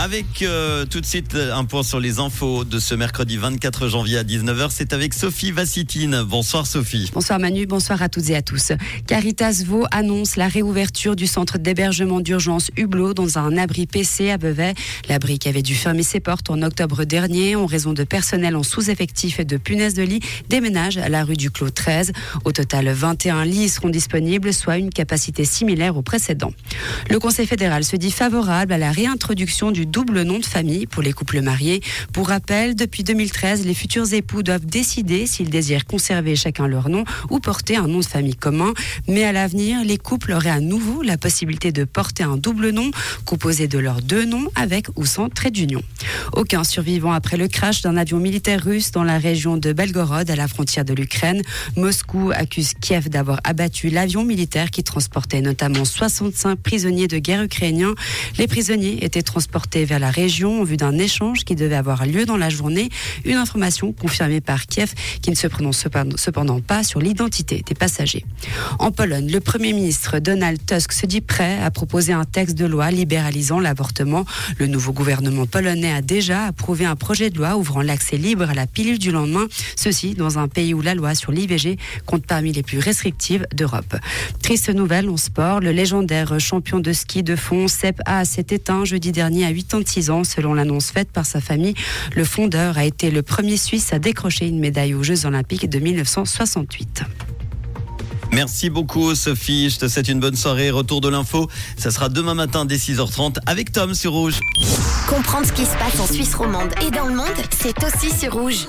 Avec euh, tout de suite un point sur les infos de ce mercredi 24 janvier à 19h. C'est avec Sophie Vassitine. Bonsoir Sophie. Bonsoir Manu, bonsoir à toutes et à tous. Caritas Vaud annonce la réouverture du centre d'hébergement d'urgence Hublot dans un abri PC à Beauvais. L'abri qui avait dû fermer ses portes en octobre dernier en raison de personnel en sous-effectif et de punaises de lit déménage à la rue du Clos 13. Au total, 21 lits seront disponibles, soit une capacité similaire au précédent. Le Conseil fédéral se dit favorable à la réintroduction du double nom de famille pour les couples mariés. Pour rappel, depuis 2013, les futurs époux doivent décider s'ils désirent conserver chacun leur nom ou porter un nom de famille commun. Mais à l'avenir, les couples auraient à nouveau la possibilité de porter un double nom composé de leurs deux noms avec ou sans trait d'union. Aucun survivant après le crash d'un avion militaire russe dans la région de Belgorod à la frontière de l'Ukraine. Moscou accuse Kiev d'avoir abattu l'avion militaire qui transportait notamment 65 prisonniers de guerre ukrainiens. Les prisonniers étaient transportés vers la région en vue d'un échange qui devait avoir lieu dans la journée. Une information confirmée par Kiev qui ne se prononce cependant pas sur l'identité des passagers. En Pologne, le Premier ministre Donald Tusk se dit prêt à proposer un texte de loi libéralisant l'avortement. Le nouveau gouvernement polonais a déjà approuvé un projet de loi ouvrant l'accès libre à la pilule du lendemain, ceci dans un pays où la loi sur l'IVG compte parmi les plus restrictives d'Europe. Triste nouvelle en sport, le légendaire champion de ski de fond Sepp A s'est éteint jeudi dernier à 86 ans selon l'annonce faite par sa famille. Le fondeur a été le premier Suisse à décrocher une médaille aux Jeux Olympiques de 1968. Merci beaucoup Sophie, je te souhaite une bonne soirée. Retour de l'info, ça sera demain matin dès 6h30 avec Tom sur Rouge. Comprendre ce qui se passe en Suisse romande et dans le monde, c'est aussi sur Rouge.